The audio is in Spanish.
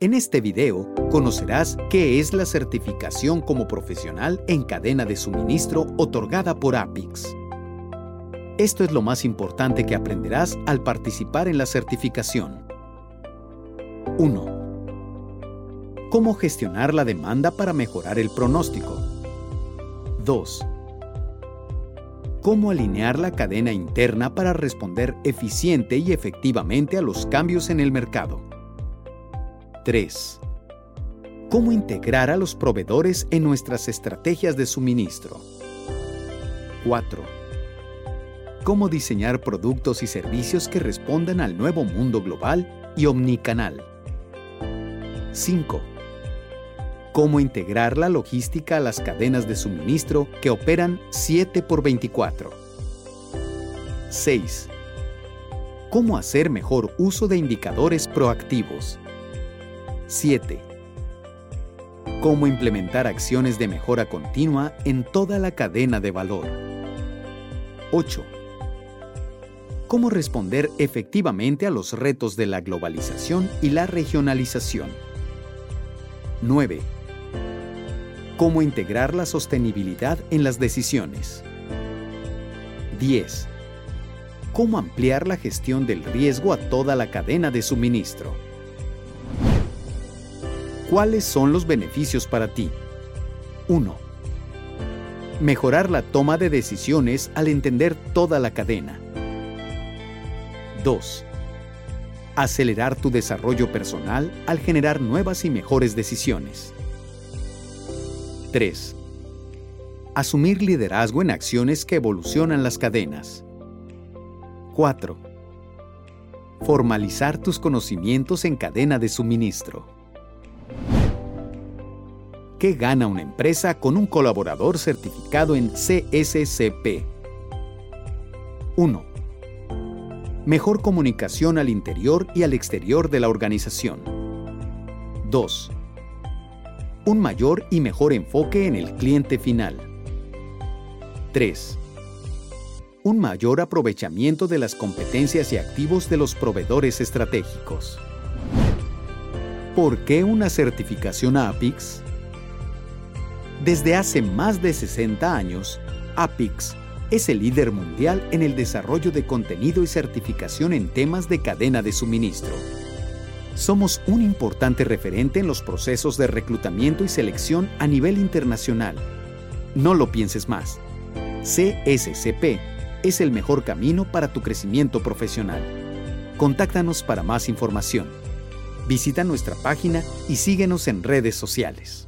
En este video conocerás qué es la certificación como profesional en cadena de suministro otorgada por APIX. Esto es lo más importante que aprenderás al participar en la certificación. 1. Cómo gestionar la demanda para mejorar el pronóstico. 2. Cómo alinear la cadena interna para responder eficiente y efectivamente a los cambios en el mercado. 3. Cómo integrar a los proveedores en nuestras estrategias de suministro. 4. Cómo diseñar productos y servicios que respondan al nuevo mundo global y omnicanal. 5. Cómo integrar la logística a las cadenas de suministro que operan 7 por 24. 6. Cómo hacer mejor uso de indicadores proactivos. 7. Cómo implementar acciones de mejora continua en toda la cadena de valor. 8. Cómo responder efectivamente a los retos de la globalización y la regionalización. 9. Cómo integrar la sostenibilidad en las decisiones. 10. Cómo ampliar la gestión del riesgo a toda la cadena de suministro. ¿Cuáles son los beneficios para ti? 1. Mejorar la toma de decisiones al entender toda la cadena. 2. Acelerar tu desarrollo personal al generar nuevas y mejores decisiones. 3. Asumir liderazgo en acciones que evolucionan las cadenas. 4. Formalizar tus conocimientos en cadena de suministro. ¿Qué gana una empresa con un colaborador certificado en CSCP? 1. Mejor comunicación al interior y al exterior de la organización. 2. Un mayor y mejor enfoque en el cliente final. 3. Un mayor aprovechamiento de las competencias y activos de los proveedores estratégicos. ¿Por qué una certificación APIX? Desde hace más de 60 años, APIX es el líder mundial en el desarrollo de contenido y certificación en temas de cadena de suministro. Somos un importante referente en los procesos de reclutamiento y selección a nivel internacional. No lo pienses más. CSCP es el mejor camino para tu crecimiento profesional. Contáctanos para más información. Visita nuestra página y síguenos en redes sociales.